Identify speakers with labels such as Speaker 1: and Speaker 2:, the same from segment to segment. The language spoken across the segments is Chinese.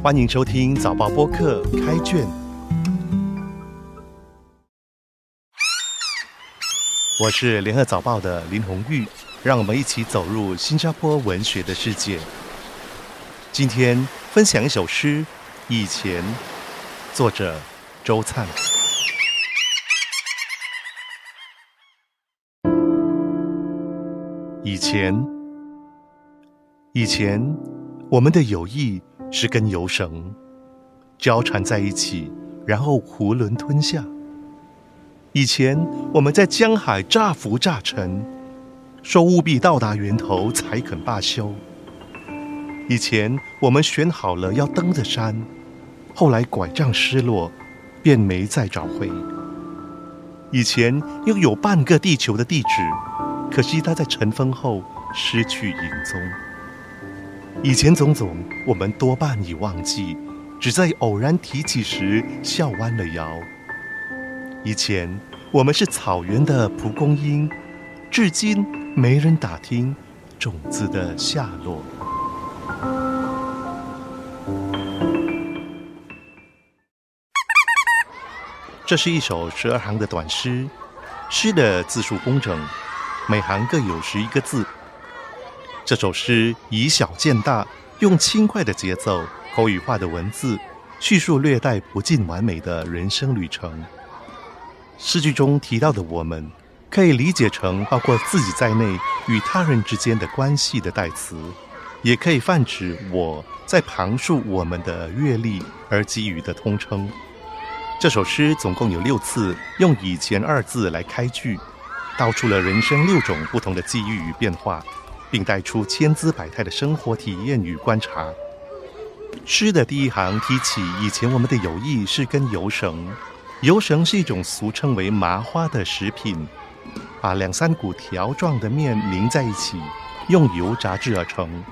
Speaker 1: 欢迎收听早报播客开卷，我是联合早报的林红玉，让我们一起走入新加坡文学的世界。今天分享一首诗《以前》，作者周灿。以前，以前，我们的友谊。是根游绳交缠在一起，然后囫囵吞下。以前我们在江海乍浮乍沉，说务必到达源头才肯罢休。以前我们选好了要登的山，后来拐杖失落，便没再找回。以前拥有半个地球的地址，可惜它在尘封后失去影踪。以前种种，我们多半已忘记，只在偶然提起时笑弯了腰。以前我们是草原的蒲公英，至今没人打听种子的下落。这是一首十二行的短诗，诗的字数工整，每行各有十一个字。这首诗以小见大，用轻快的节奏、口语化的文字，叙述略带不尽完美的人生旅程。诗句中提到的“我们”，可以理解成包括自己在内与他人之间的关系的代词，也可以泛指我在旁述我们的阅历而给予的通称。这首诗总共有六次用“以前”二字来开句，道出了人生六种不同的际遇与变化。并带出千姿百态的生活体验与观察。诗的第一行提起以前我们的友谊是根油绳，油绳是一种俗称为麻花的食品，把两三股条状的面拧在一起，用油炸制而成。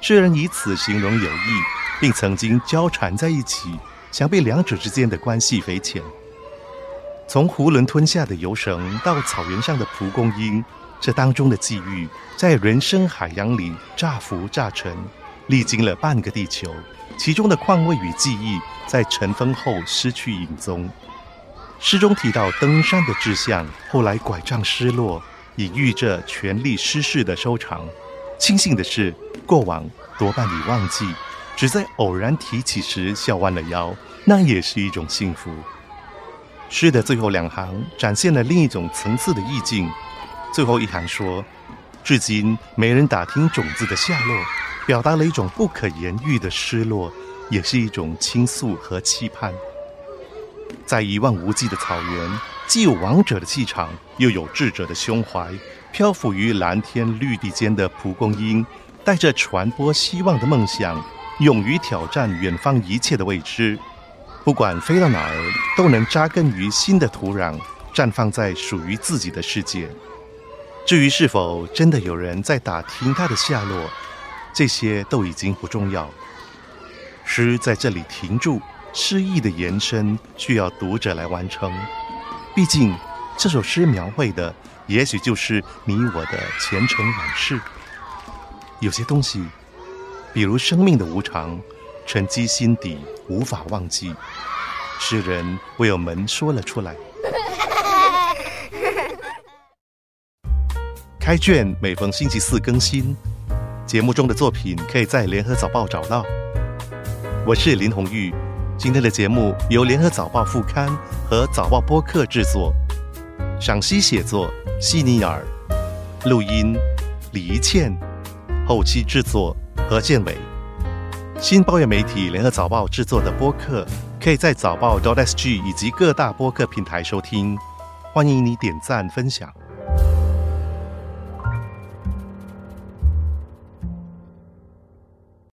Speaker 1: 诗人以此形容友谊，并曾经交缠在一起，想必两者之间的关系匪浅。从囫囵吞下的油绳到草原上的蒲公英。这当中的际遇，在人生海洋里乍浮乍沉，历经了半个地球，其中的况味与记忆，在尘封后失去影踪。诗中提到登山的志向，后来拐杖失落，隐喻着权力失势的收场。庆幸的是，过往多半已忘记，只在偶然提起时笑弯了腰，那也是一种幸福。诗的最后两行，展现了另一种层次的意境。最后一行说：“至今没人打听种子的下落，表达了一种不可言喻的失落，也是一种倾诉和期盼。在一望无际的草原，既有王者的气场，又有智者的胸怀。漂浮于蓝天绿地间的蒲公英，带着传播希望的梦想，勇于挑战远方一切的未知。不管飞到哪儿，都能扎根于新的土壤，绽放在属于自己的世界。”至于是否真的有人在打听他的下落，这些都已经不重要。诗在这里停住，诗意的延伸需要读者来完成。毕竟，这首诗描绘的也许就是你我的前尘往事。有些东西，比如生命的无常，沉积心底，无法忘记。诗人为我们说了出来。开卷每逢星期四更新，节目中的作品可以在联合早报找到。我是林红玉，今天的节目由联合早报副刊和早报播客制作，赏析写作西尼尔，录音李怡倩，后期制作何建伟。新报业媒体联合早报制作的播客，可以在早报 .dot.sg 以及各大播客平台收听，欢迎你点赞分享。